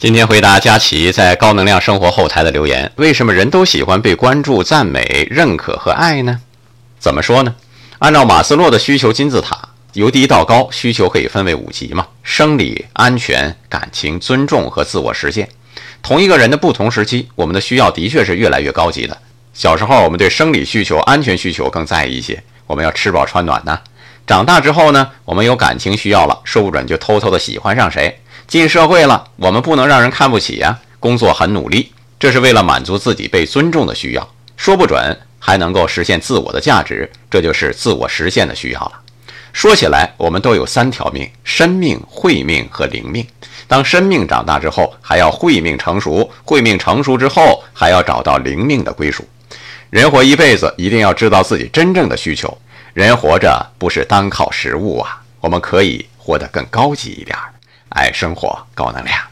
今天回答佳琪在高能量生活后台的留言：为什么人都喜欢被关注、赞美、认可和爱呢？怎么说呢？按照马斯洛的需求金字塔，由低到高，需求可以分为五级嘛：生理、安全、感情、尊重和自我实现。同一个人的不同时期，我们的需要的确是越来越高级的。小时候，我们对生理需求、安全需求更在意一些，我们要吃饱穿暖呢。长大之后呢，我们有感情需要了，说不准就偷偷的喜欢上谁。进社会了，我们不能让人看不起呀。工作很努力，这是为了满足自己被尊重的需要，说不准还能够实现自我的价值，这就是自我实现的需要了。说起来，我们都有三条命：生命、慧命和灵命。当生命长大之后，还要慧命成熟；慧命成熟之后，还要找到灵命的归属。人活一辈子，一定要知道自己真正的需求。人活着不是单靠食物啊，我们可以活得更高级一点儿。爱生活，高能量。